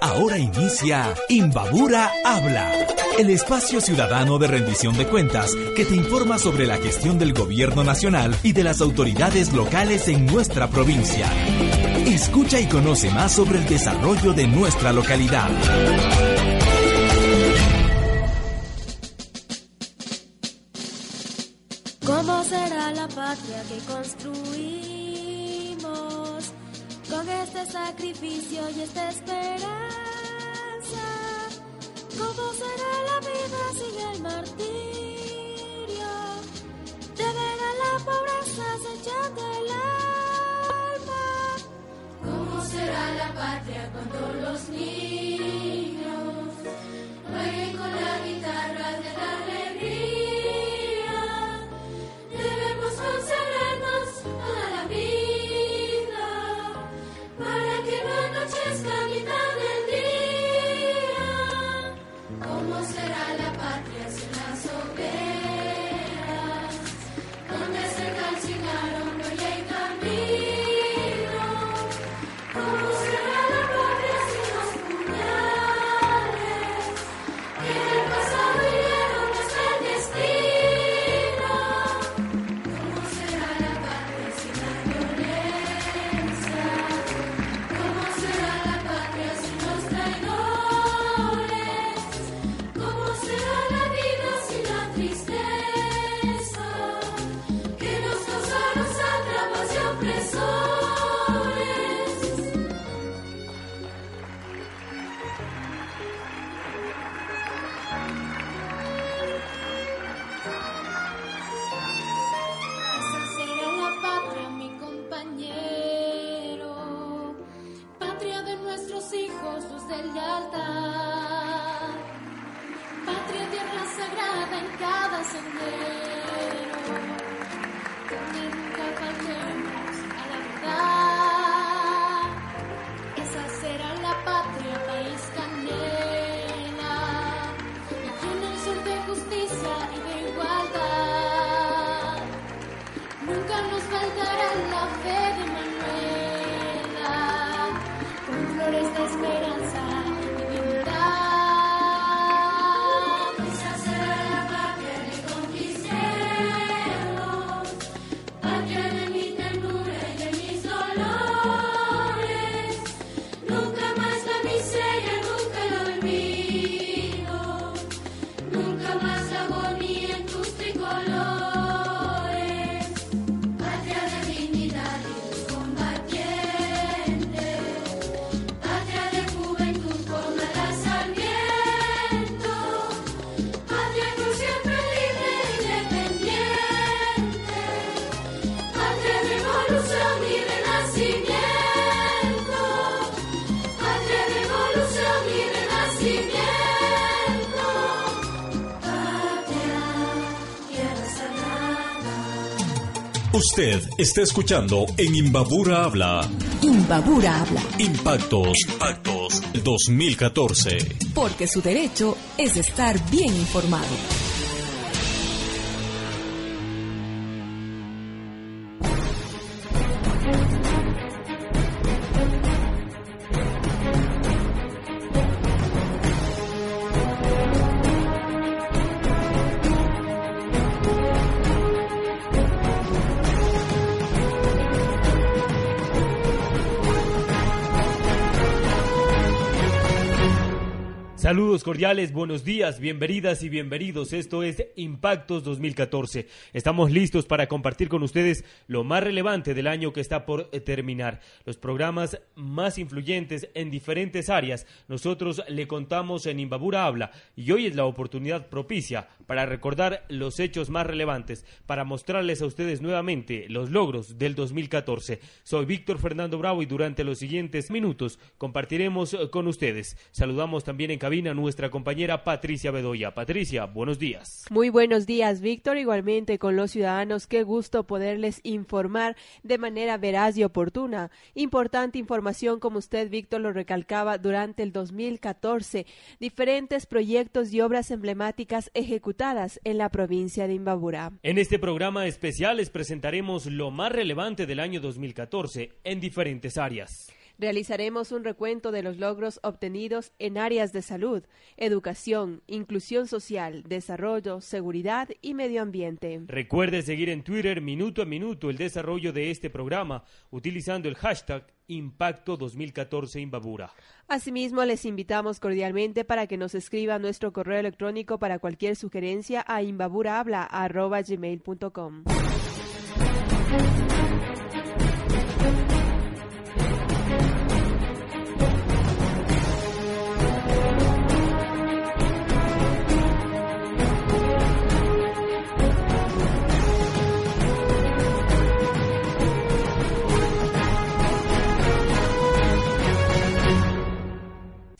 Ahora inicia Imbabura Habla, el espacio ciudadano de rendición de cuentas que te informa sobre la gestión del gobierno nacional y de las autoridades locales en nuestra provincia. Escucha y conoce más sobre el desarrollo de nuestra localidad. ¿Cómo será la patria que construimos con este sacrificio y esta esperanza? ¿Cómo será la vida sin el martirio? Usted está escuchando en Imbabura Habla Imbabura habla, Impactos, Impactos 2014. porque su derecho es estar bien informado. Saludos cordiales, buenos días, bienvenidas y bienvenidos. Esto es Impactos 2014. Estamos listos para compartir con ustedes lo más relevante del año que está por eh, terminar. Los programas más influyentes en diferentes áreas. Nosotros le contamos en Imbabura Habla y hoy es la oportunidad propicia para recordar los hechos más relevantes, para mostrarles a ustedes nuevamente los logros del 2014. Soy Víctor Fernando Bravo y durante los siguientes minutos compartiremos eh, con ustedes. Saludamos también en cabina nuestra compañera Patricia Bedoya. Patricia, buenos días. Muy buenos días, Víctor. Igualmente con los ciudadanos, qué gusto poderles informar de manera veraz y oportuna. Importante información, como usted, Víctor, lo recalcaba durante el 2014. Diferentes proyectos y obras emblemáticas ejecutadas en la provincia de Imbabura. En este programa especial les presentaremos lo más relevante del año 2014 en diferentes áreas. Realizaremos un recuento de los logros obtenidos en áreas de salud, educación, inclusión social, desarrollo, seguridad y medio ambiente. Recuerde seguir en Twitter minuto a minuto el desarrollo de este programa utilizando el hashtag Impacto 2014 Imbabura. Asimismo, les invitamos cordialmente para que nos escriba nuestro correo electrónico para cualquier sugerencia a imbaburahabla.gmail.com.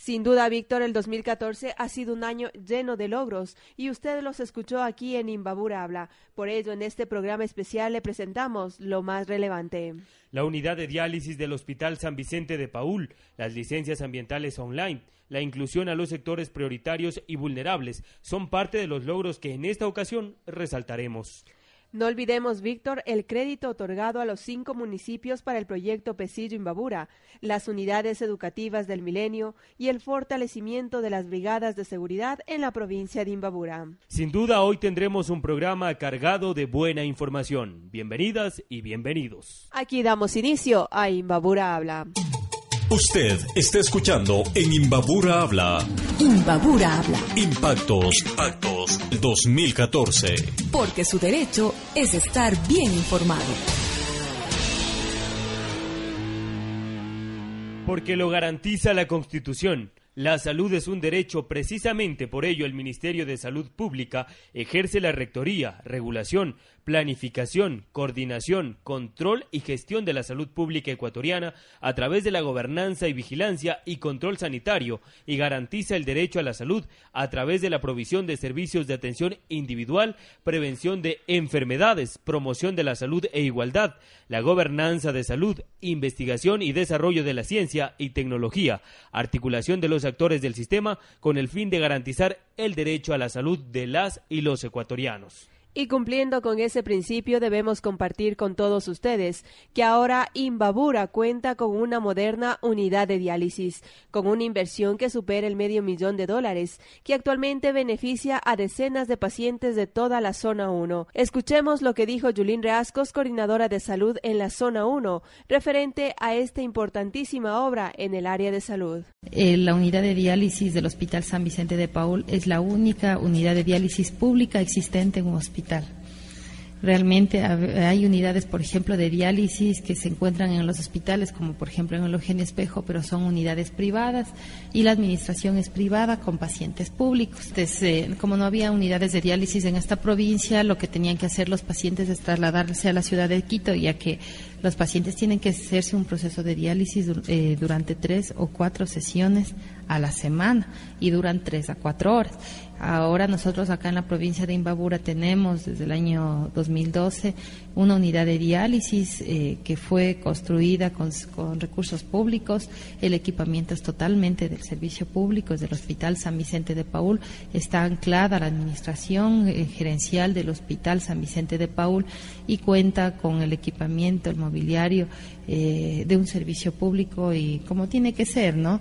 Sin duda, Víctor, el 2014 ha sido un año lleno de logros y usted los escuchó aquí en Imbabura Habla. Por ello, en este programa especial le presentamos lo más relevante. La unidad de diálisis del Hospital San Vicente de Paul, las licencias ambientales online, la inclusión a los sectores prioritarios y vulnerables son parte de los logros que en esta ocasión resaltaremos. No olvidemos, Víctor, el crédito otorgado a los cinco municipios para el proyecto Pesillo Imbabura, las unidades educativas del milenio y el fortalecimiento de las brigadas de seguridad en la provincia de Imbabura. Sin duda, hoy tendremos un programa cargado de buena información. Bienvenidas y bienvenidos. Aquí damos inicio a Imbabura Habla. Usted está escuchando en Imbabura Habla. Imbabura habla, Impactos. Impactos 2014. porque su derecho es estar bien informado. Porque lo garantiza la Constitución. La salud es un derecho, precisamente por ello el Ministerio de Salud Pública ejerce la rectoría, regulación, planificación, coordinación, control y gestión de la salud pública ecuatoriana a través de la gobernanza y vigilancia y control sanitario y garantiza el derecho a la salud a través de la provisión de servicios de atención individual, prevención de enfermedades, promoción de la salud e igualdad, la gobernanza de salud, investigación y desarrollo de la ciencia y tecnología, articulación de los actores del sistema con el fin de garantizar el derecho a la salud de las y los ecuatorianos. Y cumpliendo con ese principio debemos compartir con todos ustedes que ahora Imbabura cuenta con una moderna unidad de diálisis, con una inversión que supera el medio millón de dólares, que actualmente beneficia a decenas de pacientes de toda la zona 1. Escuchemos lo que dijo Yulín Reascos, coordinadora de salud en la zona 1, referente a esta importantísima obra en el área de salud. Eh, la unidad de diálisis del Hospital San Vicente de Paul es la única unidad de diálisis pública existente en un hospital. Realmente hay unidades, por ejemplo, de diálisis que se encuentran en los hospitales, como por ejemplo en el Eugenio Espejo, pero son unidades privadas y la administración es privada con pacientes públicos. Eh, como no había unidades de diálisis en esta provincia, lo que tenían que hacer los pacientes es trasladarse a la ciudad de Quito, ya que los pacientes tienen que hacerse un proceso de diálisis eh, durante tres o cuatro sesiones a la semana y duran tres a cuatro horas. Ahora nosotros acá en la provincia de Imbabura tenemos desde el año 2012 una unidad de diálisis eh, que fue construida con, recursos públicos. El equipamiento es totalmente del servicio público, es del Hospital San Vicente de Paul. Está anclada la administración eh, gerencial del Hospital San Vicente de Paul y cuenta con el equipamiento, el mobiliario eh, de un servicio público y como tiene que ser, ¿no?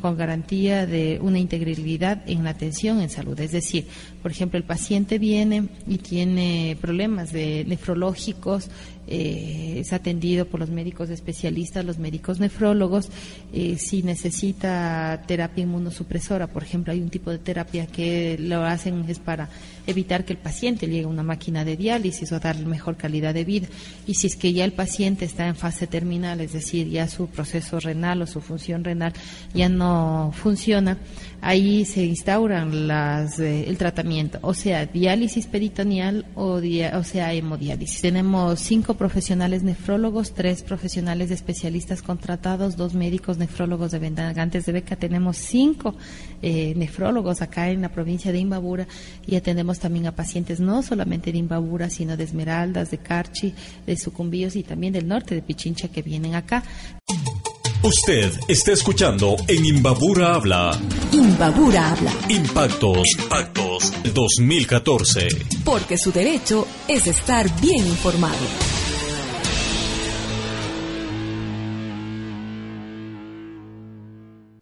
Con garantía de una integridad en la atención en salud. Es decir, por ejemplo, el paciente viene y tiene problemas de nefrológicos eh, es atendido por los médicos especialistas, los médicos nefrólogos. Eh, si necesita terapia inmunosupresora, por ejemplo, hay un tipo de terapia que lo hacen es para evitar que el paciente llegue a una máquina de diálisis o darle mejor calidad de vida. Y si es que ya el paciente está en fase terminal, es decir, ya su proceso renal o su función renal ya no funciona, ahí se instauran las, eh, el tratamiento, o sea, diálisis peritoneal o, o sea, hemodiálisis. Tenemos cinco profesionales nefrólogos, tres profesionales especialistas contratados, dos médicos nefrólogos de Vendagantes de Beca. Tenemos cinco eh, nefrólogos acá en la provincia de Imbabura y atendemos también a pacientes no solamente de Imbabura, sino de Esmeraldas, de Carchi, de Sucumbíos y también del norte de Pichincha que vienen acá. Usted está escuchando en Imbabura Habla. Imbabura habla, Impactos. Impactos 2014. porque su derecho es estar bien informado.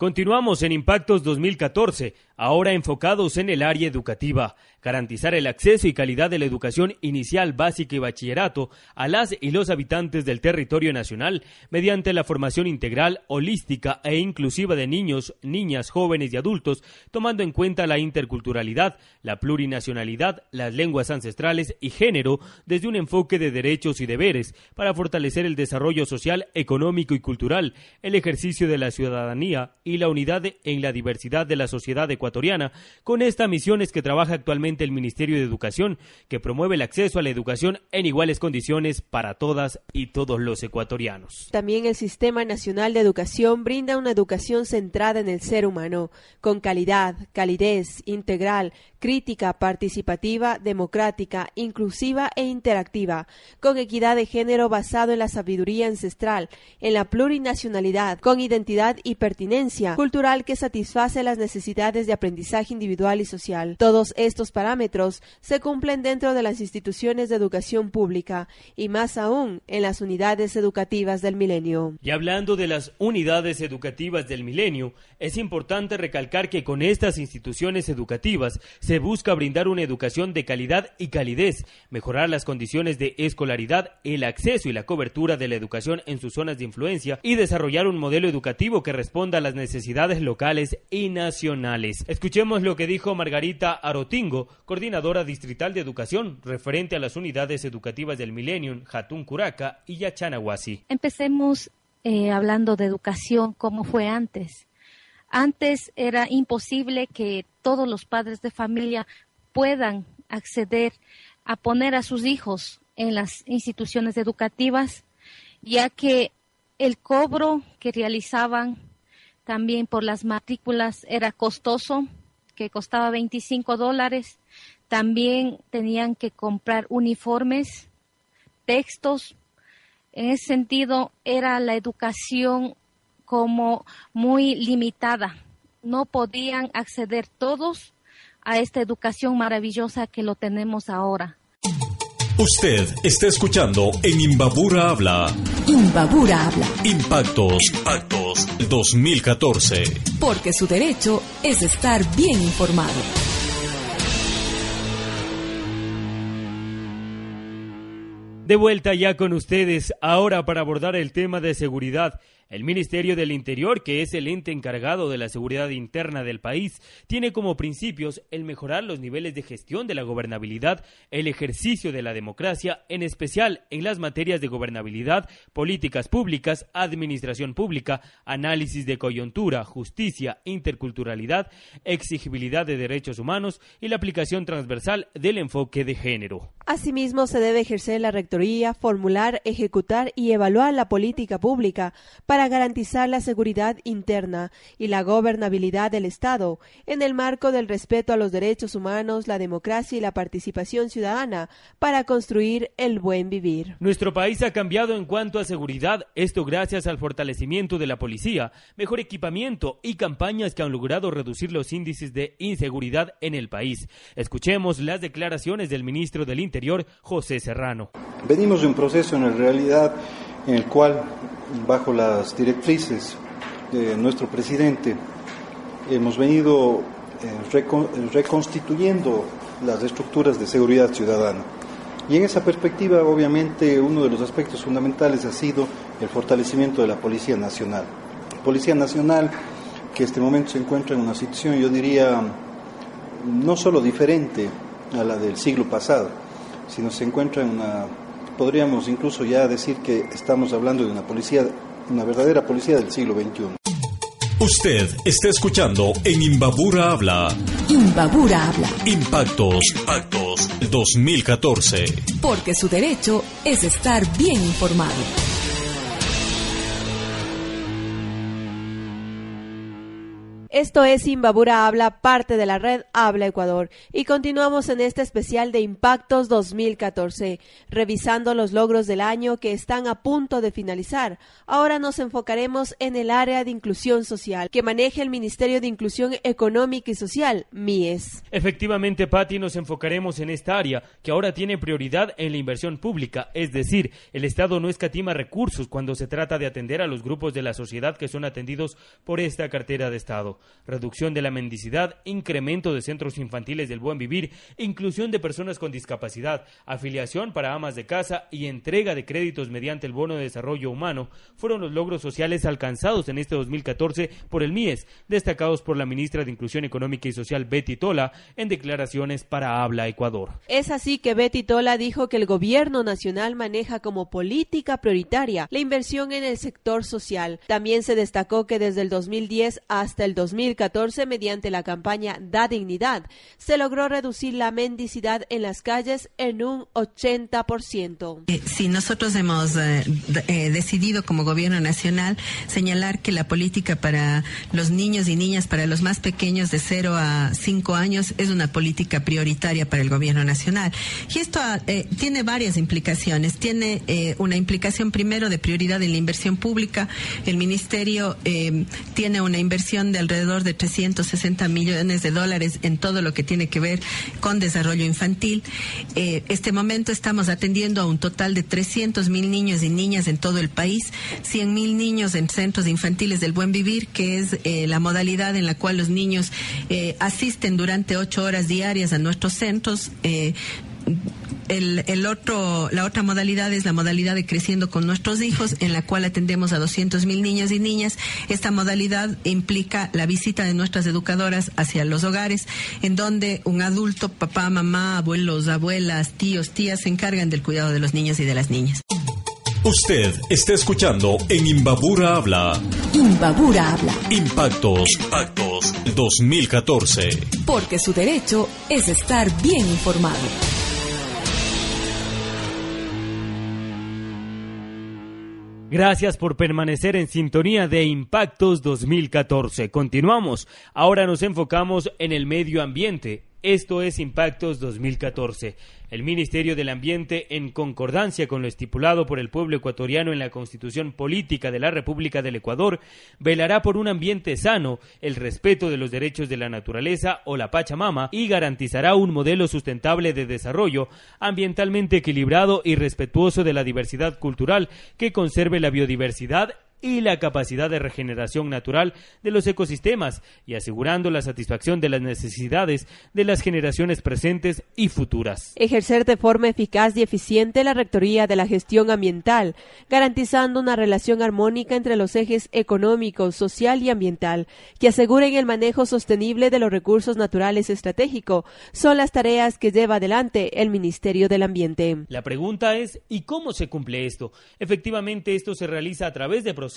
Continuamos en Impactos 2014, ahora enfocados en el área educativa, garantizar el acceso y calidad de la educación inicial, básica y bachillerato a las y los habitantes del territorio nacional mediante la formación integral, holística e inclusiva de niños, niñas, jóvenes y adultos, tomando en cuenta la interculturalidad, la plurinacionalidad, las lenguas ancestrales y género desde un enfoque de derechos y deberes para fortalecer el desarrollo social, económico y cultural, el ejercicio de la ciudadanía y la unidad en la diversidad de la sociedad ecuatoriana. Con esta misión es que trabaja actualmente el Ministerio de Educación, que promueve el acceso a la educación en iguales condiciones para todas y todos los ecuatorianos. También el Sistema Nacional de Educación brinda una educación centrada en el ser humano, con calidad, calidez, integral, crítica, participativa, democrática, inclusiva e interactiva, con equidad de género basado en la sabiduría ancestral, en la plurinacionalidad, con identidad y pertinencia cultural que satisface las necesidades de aprendizaje individual y social. Todos estos parámetros se cumplen dentro de las instituciones de educación pública y más aún en las unidades educativas del milenio. Y hablando de las unidades educativas del milenio, es importante recalcar que con estas instituciones educativas se busca brindar una educación de calidad y calidez, mejorar las condiciones de escolaridad, el acceso y la cobertura de la educación en sus zonas de influencia y desarrollar un modelo educativo que responda a las necesidades locales y nacionales. Escuchemos lo que dijo Margarita Arotingo, coordinadora distrital de educación, referente a las unidades educativas del milenio, Jatún Curaca y Yachanahuasi. Empecemos eh, hablando de educación, como fue antes. Antes era imposible que todos los padres de familia puedan acceder a poner a sus hijos en las instituciones educativas, ya que el cobro que realizaban también por las matrículas era costoso, que costaba 25 dólares. También tenían que comprar uniformes, textos. En ese sentido, era la educación como muy limitada. No podían acceder todos a esta educación maravillosa que lo tenemos ahora. Usted está escuchando en Imbabura Habla. Imbabura habla, Impactos. Impactos 2014. porque su derecho es estar bien informado. De vuelta ya con ustedes, ahora para abordar el tema de seguridad. El Ministerio del Interior, que es el ente encargado de la seguridad interna del país, tiene como principios el mejorar los niveles de gestión de la gobernabilidad, el ejercicio de la democracia, en especial en las materias de gobernabilidad, políticas públicas, administración pública, análisis de coyuntura, justicia, interculturalidad, exigibilidad de derechos humanos y la aplicación transversal del enfoque de género. Asimismo, se debe ejercer la rectoría, formular, ejecutar y evaluar la política pública para garantizar la seguridad interna y la gobernabilidad del Estado en el marco del respeto a los derechos humanos, la democracia y la participación ciudadana para construir el buen vivir. Nuestro país ha cambiado en cuanto a seguridad, esto gracias al fortalecimiento de la policía, mejor equipamiento y campañas que han logrado reducir los índices de inseguridad en el país. Escuchemos las declaraciones del ministro del Interior, José Serrano. Venimos de un proceso en realidad en el cual, bajo las directrices de nuestro presidente, hemos venido eh, recon- reconstituyendo las estructuras de seguridad ciudadana. Y en esa perspectiva, obviamente, uno de los aspectos fundamentales ha sido el fortalecimiento de la Policía Nacional. Policía Nacional que este momento se encuentra en una situación, yo diría, no solo diferente a la del siglo pasado, sino se encuentra en una, podríamos incluso ya decir que estamos hablando de una policía, una verdadera policía del siglo XXI. Usted está escuchando en Imbabura Habla. Imbabura habla, Impactos. Impactos 2014. porque su derecho es estar bien informado. Esto es Imbabura Habla, parte de la red Habla Ecuador, y continuamos en este especial de Impactos 2014, revisando los logros del año que están a punto de finalizar. Ahora nos enfocaremos en el área de inclusión social, que maneja el Ministerio de Inclusión Económica y Social, MIES. Efectivamente, Patti, nos enfocaremos en esta área que ahora tiene prioridad en la inversión pública, es decir, el Estado no escatima recursos cuando se trata de atender a los grupos de la sociedad que son atendidos por esta cartera de Estado. Reducción de la mendicidad, incremento de centros infantiles del buen vivir, inclusión de personas con discapacidad, afiliación para amas de casa y entrega de créditos mediante el bono de desarrollo humano fueron los logros sociales alcanzados en este 2014 por el MIES, destacados por la ministra de Inclusión Económica y Social Betty Tola en declaraciones para Habla Ecuador. Es así que Betty Tola dijo que el gobierno nacional maneja como política prioritaria la inversión en el sector social. También se destacó que desde el 2010 hasta el 2014, mediante la campaña Da Dignidad, se logró reducir la mendicidad en las calles en un 80%. Eh, Sí, nosotros hemos eh, eh, decidido como gobierno nacional señalar que la política para los niños y niñas, para los más pequeños de 0 a 5 años, es una política prioritaria para el gobierno nacional. Y esto ah, tiene varias implicaciones. Tiene una implicación primero de prioridad en la inversión pública. El ministerio tiene una inversión de alrededor de 360 millones de dólares en todo lo que tiene que ver con desarrollo infantil. Eh, este momento estamos atendiendo a un total de 300 mil niños y niñas en todo el país, 100 mil niños en centros infantiles del buen vivir, que es eh, la modalidad en la cual los niños eh, asisten durante ocho horas diarias a nuestros centros. El, el otro, la otra modalidad es la modalidad de creciendo con nuestros hijos, en la cual atendemos a 200 mil niños y niñas. Esta modalidad implica la visita de nuestras educadoras hacia los hogares, en donde un adulto, papá, mamá, abuelos, abuelas, tíos, tías, se encargan del cuidado de los niños y de las niñas. Usted está escuchando en Imbabura Habla. Imbabura habla, Impactos. Impactos 2014. porque su derecho es estar bien informado. Gracias por permanecer en sintonía de Impactos 2014. Continuamos. Ahora nos enfocamos en el medio ambiente. Esto es Impactos 2014. El Ministerio del Ambiente, en concordancia con lo estipulado por el pueblo ecuatoriano en la Constitución Política de la República del Ecuador, velará por un ambiente sano, el respeto de los derechos de la naturaleza o la Pachamama y garantizará un modelo sustentable de desarrollo ambientalmente equilibrado y respetuoso de la diversidad cultural que conserve la biodiversidad y la capacidad de regeneración natural de los ecosistemas y asegurando la satisfacción de las necesidades de las generaciones presentes y futuras. Ejercer de forma eficaz y eficiente la rectoría de la gestión ambiental, garantizando una relación armónica entre los ejes económico, social y ambiental, que aseguren el manejo sostenible de los recursos naturales estratégico, son las tareas que lleva adelante el Ministerio del Ambiente. La pregunta es, ¿y cómo se cumple esto? Efectivamente, esto se realiza a través de procesos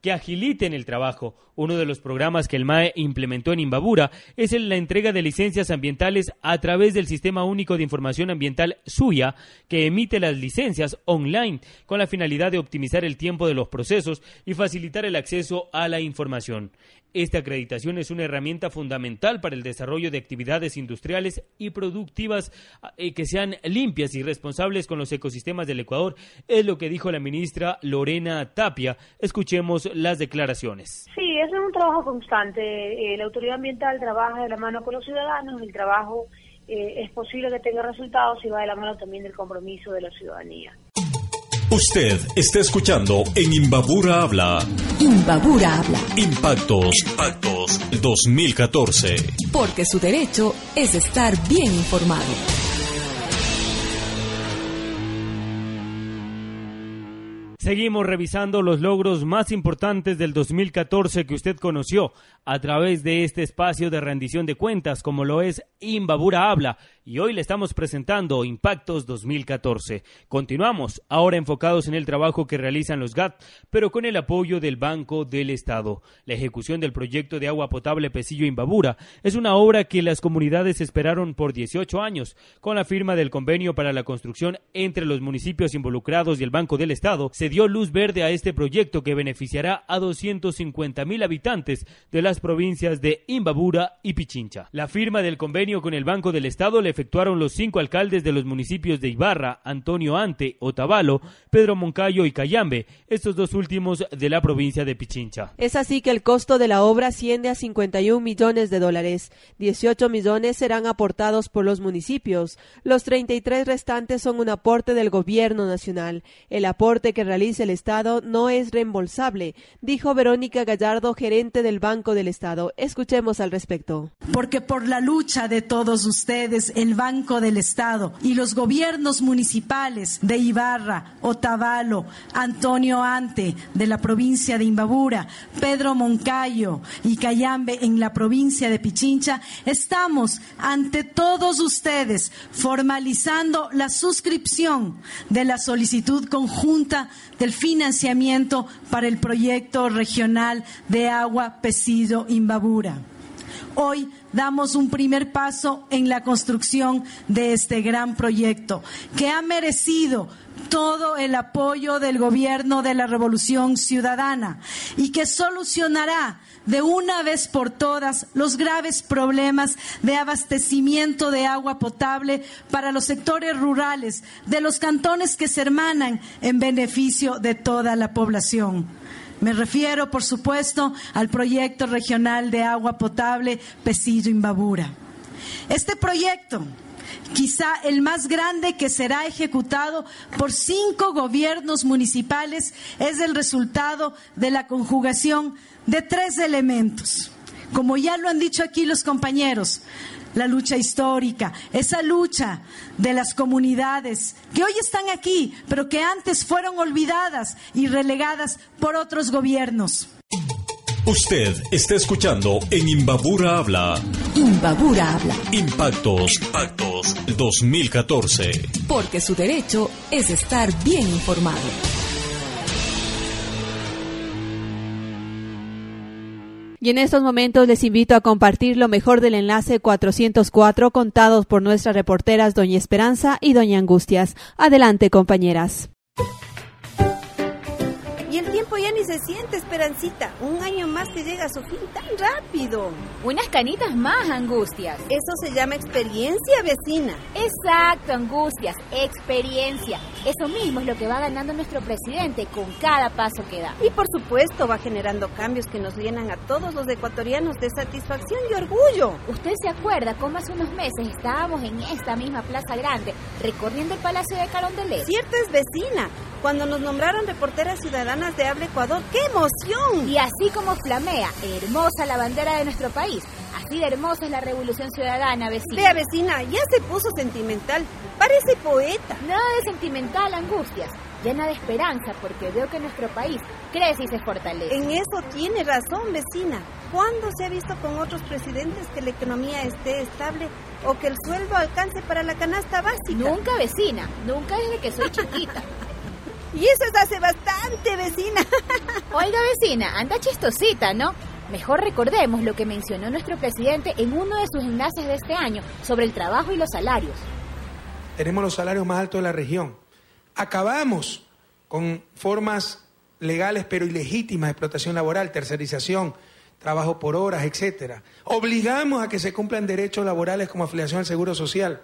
que agiliten el trabajo. Uno de los programas que el MAE implementó en Imbabura es la entrega de licencias ambientales a través del Sistema Único de Información Ambiental SUYA, que emite las licencias online con la finalidad de optimizar el tiempo de los procesos y facilitar el acceso a la información. Esta acreditación es una herramienta fundamental para el desarrollo de actividades industriales y productivas eh, que sean limpias y responsables con los ecosistemas del Ecuador, es lo que dijo la ministra Lorena Tapia. Escuchemos las declaraciones. Sí, es un trabajo constante. Eh, la autoridad ambiental trabaja de la mano con los ciudadanos. El trabajo eh, es posible que tenga resultados si va de la mano también del compromiso de la ciudadanía. Usted está escuchando en Imbabura Habla. Imbabura habla, Impactos. Impactos 2014. porque su derecho es estar bien informado. Seguimos revisando los logros más importantes del 2014 que usted conoció a través de este espacio de rendición de cuentas como lo es Imbabura Habla y hoy le estamos presentando Impactos 2014. Continuamos ahora enfocados en el trabajo que realizan los GAT, pero con el apoyo del Banco del Estado. La ejecución del proyecto de agua potable Pesillo Imbabura es una obra que las comunidades esperaron por 18 años. Con la firma del convenio para la construcción entre los municipios involucrados y el Banco del Estado, se dio luz verde a este proyecto que beneficiará a 250 mil habitantes de las provincias de Imbabura y Pichincha. La firma del convenio con el Banco del Estado le efectuaron los cinco alcaldes de los municipios de Ibarra, Antonio Ante, Otavalo, Pedro Moncayo y Cayambe, estos dos últimos de la provincia de Pichincha. Es así que el costo de la obra asciende a 51 millones de dólares. 18 millones serán aportados por los municipios. Los 33 restantes son un aporte del gobierno nacional. El aporte que realiza el Estado no es reembolsable, dijo Verónica Gallardo, gerente del Banco del Estado. Escuchemos al respecto. Porque por la lucha de todos ustedes, el Banco del Estado y los gobiernos municipales de Ibarra, Otavalo, Antonio Ante de la provincia de Imbabura, Pedro Moncayo y Cayambe en la provincia de Pichincha, estamos ante todos ustedes formalizando la suscripción de la solicitud conjunta del financiamiento para el proyecto regional de agua Pesillo Imbabura. Hoy damos un primer paso en la construcción de este gran proyecto que ha merecido todo el apoyo del gobierno de la Revolución Ciudadana y que solucionará de una vez por todas los graves problemas de abastecimiento de agua potable para los sectores rurales de los cantones que se hermanan en beneficio de toda la población. Me refiero, por supuesto, al proyecto regional de agua potable Pesillo Imbabura. Este proyecto, quizá el más grande que será ejecutado por cinco gobiernos municipales, es el resultado de la conjugación de tres elementos. Como ya lo han dicho aquí los compañeros, la lucha histórica, esa lucha de las comunidades que hoy están aquí, pero que antes fueron olvidadas y relegadas por otros gobiernos. Usted está escuchando en Imbabura Habla. Imbabura habla, Impactos. Impactos 2014. porque su derecho es estar bien informado. Y en estos momentos les invito a compartir lo mejor del enlace 404 contados por nuestras reporteras Doña Esperanza y Doña Angustias. Adelante, compañeras. Ya ni se siente, Esperancita. Un año más que llega a su fin tan rápido. Unas canitas más, Angustias. Eso se llama experiencia, vecina. Exacto, Angustias, experiencia. Eso mismo es lo que va ganando nuestro presidente con cada paso que da. Y por supuesto va generando cambios que nos llenan a todos los ecuatorianos de satisfacción y orgullo. ¿Usted se acuerda cómo hace unos meses estábamos en esta misma Plaza Grande recorriendo el Palacio de Carondelet? Cierto es vecina. Cuando nos nombraron reporteras ciudadanas de Habla Ecuador, ¡qué emoción! Y así como flamea, hermosa la bandera de nuestro país, así de hermosa es la revolución ciudadana, vecina. Vea, vecina, ya se puso sentimental. Parece poeta. Nada de sentimental, Angustias. Llena de esperanza porque veo que nuestro país crece y se fortalece. En eso tiene razón, vecina. ¿Cuándo se ha visto con otros presidentes que la economía esté estable o que el sueldo alcance para la canasta básica? Nunca, vecina. Nunca desde que soy chiquita. Y eso es hace bastante, vecina. Oiga, vecina, anda chistosita, ¿no? Mejor recordemos lo que mencionó nuestro presidente en uno de sus enlaces de este año sobre el trabajo y los salarios. Tenemos los salarios más altos de la región. Acabamos con formas legales pero ilegítimas de explotación laboral, tercerización, trabajo por horas, etcétera. Obligamos a que se cumplan derechos laborales como afiliación al Seguro Social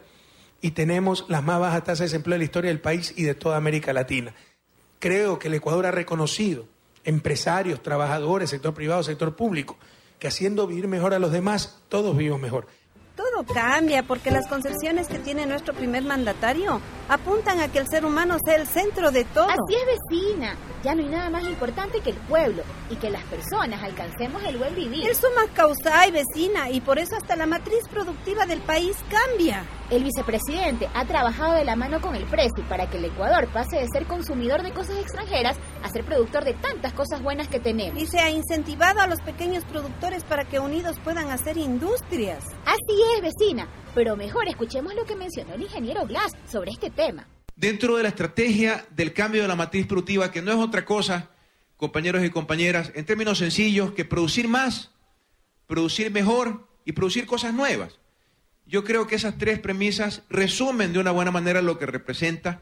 y tenemos las más bajas tasas de desempleo de la historia del país y de toda América Latina. Creo que el Ecuador ha reconocido, empresarios, trabajadores, sector privado, sector público, que haciendo vivir mejor a los demás, todos vivimos mejor. Cambia porque las concepciones que tiene nuestro primer mandatario apuntan a que el ser humano sea el centro de todo. Así es, vecina. Ya no hay nada más importante que el pueblo y que las personas alcancemos el buen vivir. El suma causa y vecina y por eso hasta la matriz productiva del país cambia. El vicepresidente ha trabajado de la mano con el Presi para que el Ecuador pase de ser consumidor de cosas extranjeras a ser productor de tantas cosas buenas que tenemos. Y se ha incentivado a los pequeños productores para que unidos puedan hacer industrias. Así es, Pero mejor escuchemos lo que mencionó el ingeniero Glass sobre este tema. Dentro de la estrategia del cambio de la matriz productiva, que no es otra cosa, compañeros y compañeras, en términos sencillos, que producir más, producir mejor y producir cosas nuevas. Yo creo que esas tres premisas resumen de una buena manera lo que representa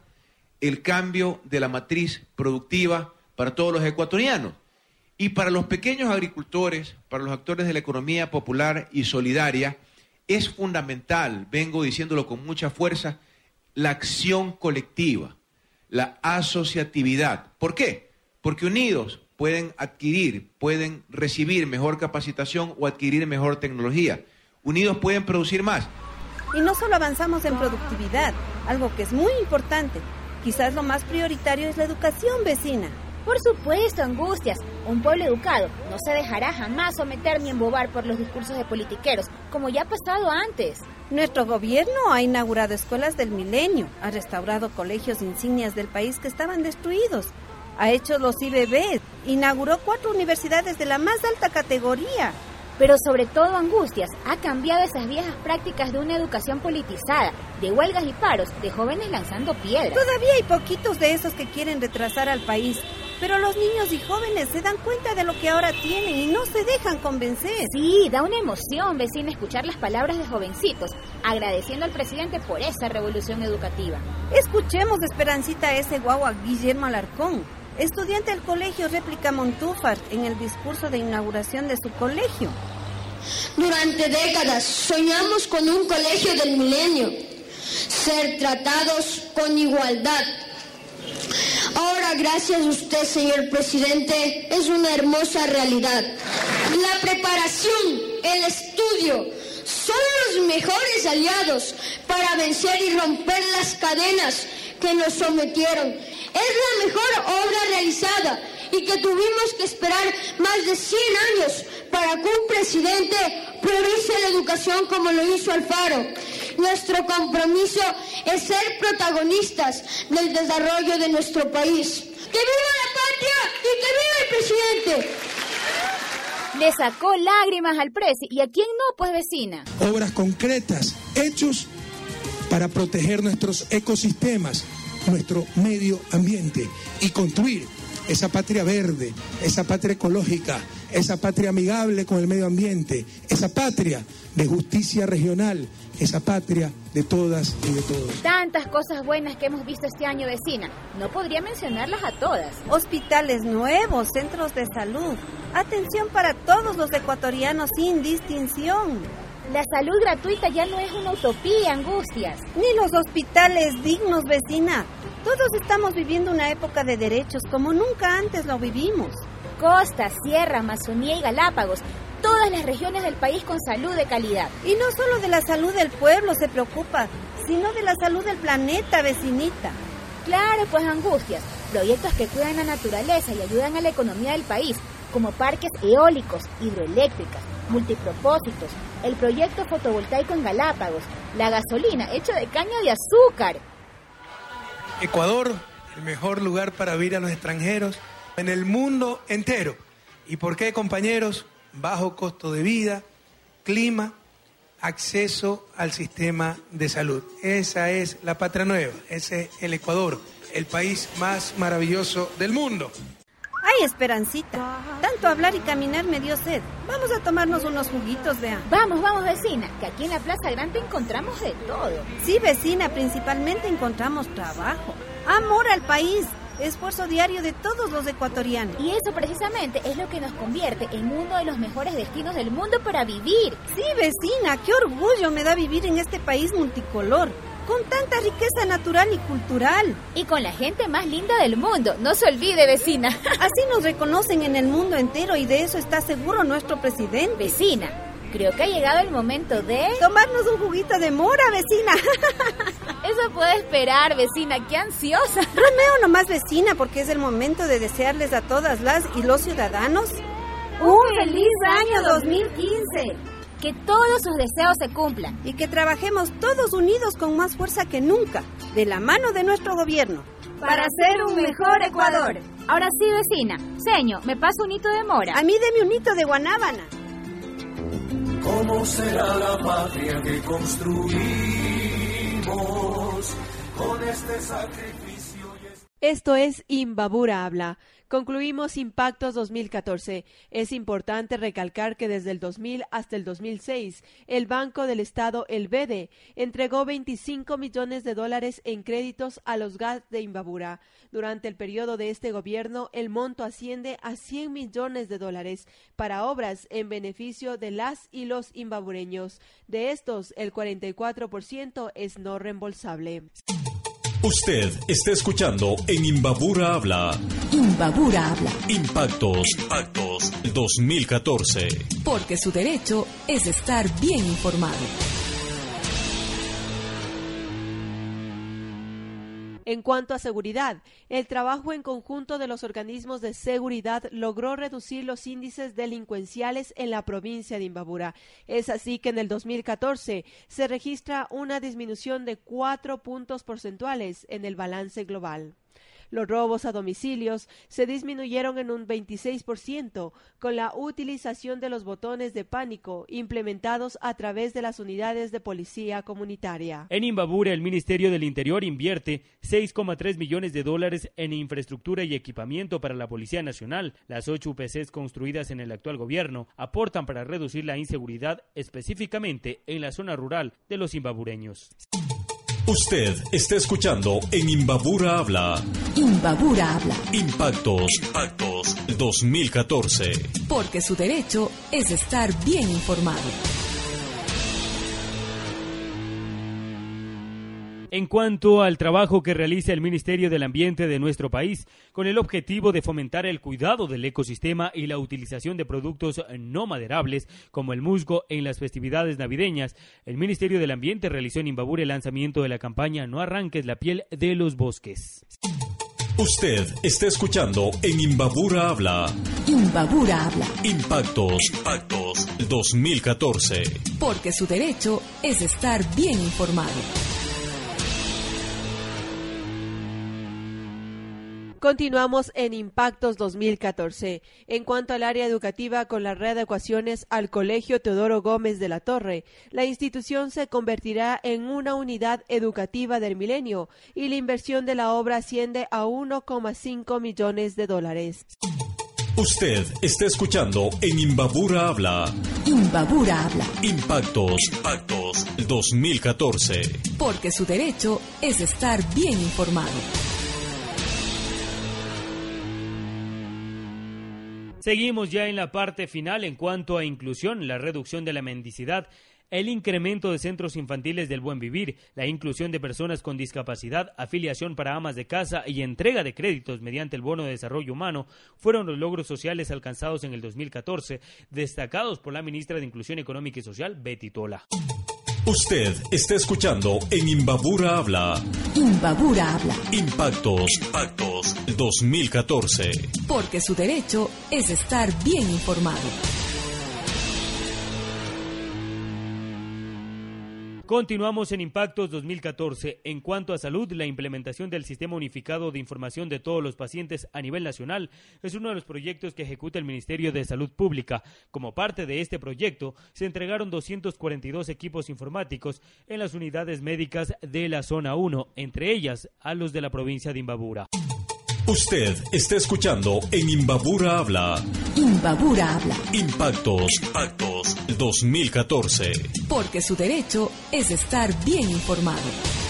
el cambio de la matriz productiva para todos los ecuatorianos. Y para los pequeños agricultores, para los actores de la economía popular y solidaria, es fundamental, vengo diciéndolo con mucha fuerza, la acción colectiva, la asociatividad. ¿Por qué? Porque unidos pueden adquirir, pueden recibir mejor capacitación o adquirir mejor tecnología. Unidos pueden producir más. Y no solo avanzamos en productividad, algo que es muy importante. Quizás lo más prioritario es la educación vecina. Por supuesto, Angustias. Un pueblo educado no se dejará jamás someter ni embobar por los discursos de politiqueros, como ya ha pasado antes. Nuestro gobierno ha inaugurado escuelas del milenio, ha restaurado colegios insignias del país que estaban destruidos, ha hecho los IBB, inauguró cuatro universidades de la más alta categoría. Pero sobre todo Angustias ha cambiado esas viejas prácticas de una educación politizada, de huelgas y paros, de jóvenes lanzando piedras. Todavía hay poquitos de esos que quieren retrasar al país, pero los niños y jóvenes se dan cuenta de lo que ahora tienen y no se dejan convencer. Sí, da una emoción, vecina, escuchar las palabras de jovencitos, agradeciendo al presidente por esa revolución educativa. Escuchemos, Esperancita, a ese guagua Guillermo Alarcón, estudiante del colegio Réplica Montúfar, en el discurso de inauguración de su colegio. Durante décadas soñamos con un colegio del milenio, ser tratados con igualdad. Ahora, gracias a usted, señor presidente, es una hermosa realidad. La preparación, el estudio, son los mejores aliados para vencer y romper las cadenas que nos sometieron. Es la mejor obra realizada y que tuvimos que esperar más de 100 años para que un presidente priorice la educación como lo hizo Alfaro. Nuestro compromiso es ser protagonistas del desarrollo de nuestro país. ¡Que viva la patria y que viva el presidente! Le sacó lágrimas al presi. ¿Y a quién no, pues vecina? Obras concretas, hechos para proteger nuestros ecosistemas, nuestro medio ambiente y construir esa patria verde, esa patria ecológica, esa patria amigable con el medio ambiente, esa patria de justicia regional, esa patria de todas y de todos. Tantas cosas buenas que hemos visto este año, vecina. No podría mencionarlas a todas. Hospitales nuevos, centros de salud, atención para todos los ecuatorianos sin distinción. La salud gratuita ya no es una utopía, Angustias. Ni los hospitales dignos, vecina. Todos estamos viviendo una época de derechos como nunca antes lo vivimos. Costa, Sierra, Amazonía y Galápagos, todas las regiones del país con salud de calidad. Y no solo de la salud del pueblo se preocupa, sino de la salud del planeta, vecinita. Claro, pues Angustias, proyectos que cuidan la naturaleza y ayudan a la economía del país, como parques eólicos, hidroeléctricas, multipropósitos, el proyecto fotovoltaico en Galápagos, la gasolina hecha de caña de azúcar. Ecuador, el mejor lugar para vivir a los extranjeros en el mundo entero. ¿Y por qué, compañeros? Bajo costo de vida, clima, acceso al sistema de salud. Esa es la patria nueva, ese es el Ecuador, el país más maravilloso del mundo. Ay, Esperancita, tanto hablar y caminar me dio sed. Vamos a tomarnos unos juguitos, vean. Vamos, vamos, vecina, que aquí en la Plaza Grande encontramos de todo. Sí, vecina, principalmente encontramos trabajo, amor al país, esfuerzo diario de todos los ecuatorianos. Y eso precisamente es lo que nos convierte en uno de los mejores destinos del mundo para vivir. Sí, vecina, qué orgullo me da vivir en este país multicolor, con tanta riqueza natural y cultural. Y con la gente más linda del mundo, no se olvide, vecina. Así nos reconocen en el mundo entero y de eso está seguro nuestro presidente. Vecina, creo que ha llegado el momento de... Tomarnos un juguito de mora, vecina. Eso puede esperar, vecina, qué ansiosa. Romeo nomás, vecina, porque es el momento de desearles a todas las y los ciudadanos un feliz año 2015. Que todos sus deseos se cumplan. Y que trabajemos todos unidos con más fuerza que nunca, de la mano de nuestro gobierno. Para ser un mejor Ecuador. Ahora sí, vecina. Seño, ¿me pasa un hito de mora? A mí deme un hito de guanábana. ¿Cómo será la patria que construimos con este sacrificio? Esto es Imbabura Habla. Concluimos Impactos 2014. Es importante recalcar que desde el 2000 hasta el 2006, el Banco del Estado, el BEDE, entregó 25 millones de dólares en créditos a los GAS de Imbabura. Durante el periodo de este gobierno, el monto asciende a 100 millones de dólares para obras en beneficio de las y los imbabureños. De estos, el 44% es no reembolsable. Usted está escuchando en Imbabura Habla. Imbabura habla. Impactos. Impactos 2014. Porque su derecho es estar bien informado. En cuanto a seguridad, el trabajo en conjunto de los organismos de seguridad logró reducir los índices delincuenciales en la provincia de Imbabura. Es así que en el 2014 se registra una disminución de cuatro puntos porcentuales en el balance global. Los robos a domicilios se disminuyeron en un 26% con la utilización de los botones de pánico implementados a través de las unidades de policía comunitaria. En Imbabura, el Ministerio del Interior invierte 6,3 millones de dólares en infraestructura y equipamiento para la Policía Nacional. Las ocho UPCs construidas en el actual gobierno aportan para reducir la inseguridad específicamente en la zona rural de los imbabureños. Usted está escuchando en Imbabura Habla. Imbabura habla. Impactos. Impactos 2014. Porque su derecho es estar bien informado. En cuanto al trabajo que realiza el Ministerio del Ambiente de nuestro país, con el objetivo de fomentar el cuidado del ecosistema y la utilización de productos no maderables como el musgo en las festividades navideñas, el Ministerio del Ambiente realizó en Imbabura el lanzamiento de la campaña No arranques la piel de los bosques. Usted está escuchando en Imbabura Habla. Imbabura habla. Impactos. Impactos 2014. Porque su derecho es estar bien informado. Continuamos en Impactos 2014. En cuanto al área educativa, con las readecuaciones al Colegio Teodoro Gómez de la Torre, la institución se convertirá en una unidad educativa del milenio y la inversión de la obra asciende a 1,5 millones de dólares. Usted está escuchando en Imbabura Habla. Imbabura habla. Impactos. Impactos 2014. Porque su derecho es estar bien informado. Seguimos ya en la parte final en cuanto a inclusión, la reducción de la mendicidad, el incremento de centros infantiles del buen vivir, la inclusión de personas con discapacidad, afiliación para amas de casa y entrega de créditos mediante el bono de desarrollo humano fueron los logros sociales alcanzados en el 2014, destacados por la ministra de Inclusión Económica y Social, Betty Tola. Usted está escuchando en Imbabura Habla. Imbabura habla. Impactos. Impactos 2014. Porque su derecho es estar bien informado. Continuamos en Impactos 2014. En cuanto a salud, la implementación del Sistema Unificado de Información de todos los pacientes a nivel nacional es uno de los proyectos que ejecuta el Ministerio de Salud Pública. Como parte de este proyecto, se entregaron 242 equipos informáticos en las unidades médicas de la Zona 1, entre ellas a los de la provincia de Imbabura. Usted está escuchando en Imbabura Habla. Imbabura habla. Impactos. Impactos 2014. Porque su derecho es estar bien informado.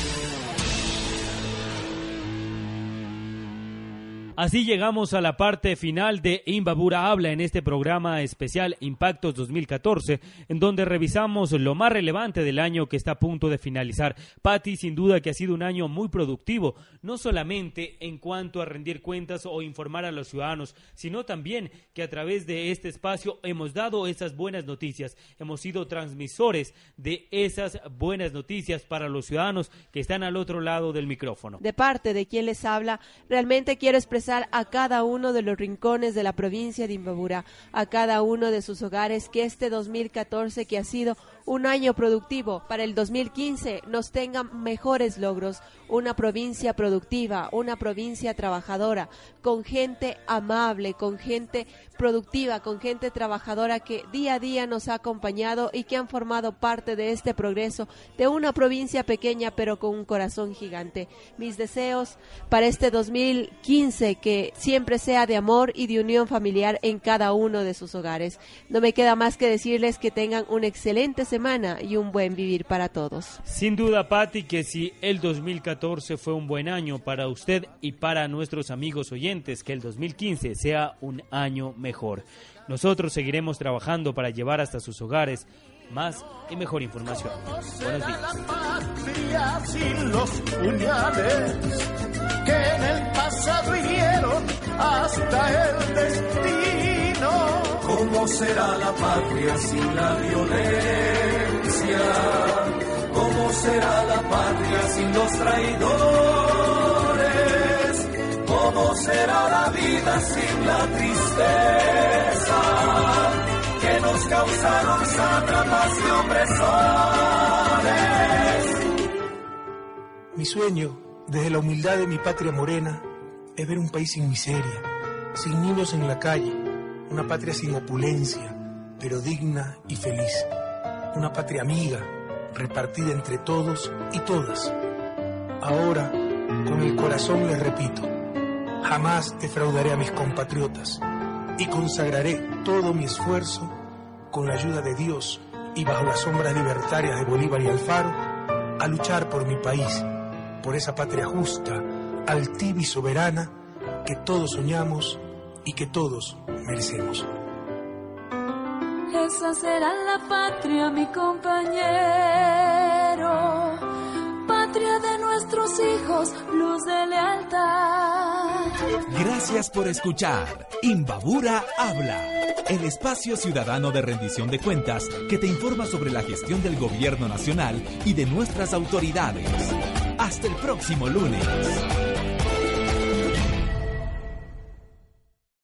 Así llegamos a la parte final de Imbabura Habla en este programa especial Impactos 2014, en donde revisamos lo más relevante del año que está a punto de finalizar. Patti, sin duda que ha sido un año muy productivo, no solamente en cuanto a rendir cuentas o informar a los ciudadanos, sino también que a través de este espacio hemos dado esas buenas noticias, hemos sido transmisores de esas buenas noticias para los ciudadanos que están al otro lado del micrófono. De parte de quien les habla, realmente quiero expresar a cada uno de los rincones de la provincia de Imbabura, a cada uno de sus hogares, que este 2014 que ha sido un año productivo para el 2015 nos tengan mejores logros, una provincia productiva, una provincia trabajadora, con gente amable, con gente productiva, con gente trabajadora que día a día nos ha acompañado y que han formado parte de este progreso de una provincia pequeña pero con un corazón gigante. Mis deseos para este 2015 que siempre sea de amor y de unión familiar en cada uno de sus hogares. No me queda más que decirles que tengan una excelente semana y un buen vivir para todos. Sin duda, Patti, que si el 2014 fue un buen año para usted y para nuestros amigos oyentes, que el 2015 sea un año mejor. Nosotros seguiremos trabajando para llevar hasta sus hogares más y mejor información. Buenos días. patria sin los puñales que en el pasado hirieron hasta el destino. ¿Cómo será la patria sin la violencia? ¿Cómo será la patria sin los traidores? ¿Cómo será la vida sin la tristeza que nos causaron sátrapas y opresores? Mi sueño, desde la humildad de mi patria morena, es ver un país sin miseria, sin niños en la calle, una patria sin opulencia, pero digna y feliz, una patria amiga, repartida entre todos y todas. Ahora, con el corazón les repito, jamás defraudaré a mis compatriotas y consagraré todo mi esfuerzo con la ayuda de Dios y bajo las sombras libertarias de Bolívar y Alfaro a luchar por mi país, por esa patria justa, altiva y soberana que todos soñamos y que todos merecemos. Esa será la patria, mi compañero. Patria de nuestros hijos, luz de lealtad. Gracias por escuchar Imbabura Habla, el espacio ciudadano de rendición de cuentas que te informa sobre la gestión del gobierno nacional y de nuestras autoridades. Hasta el próximo lunes.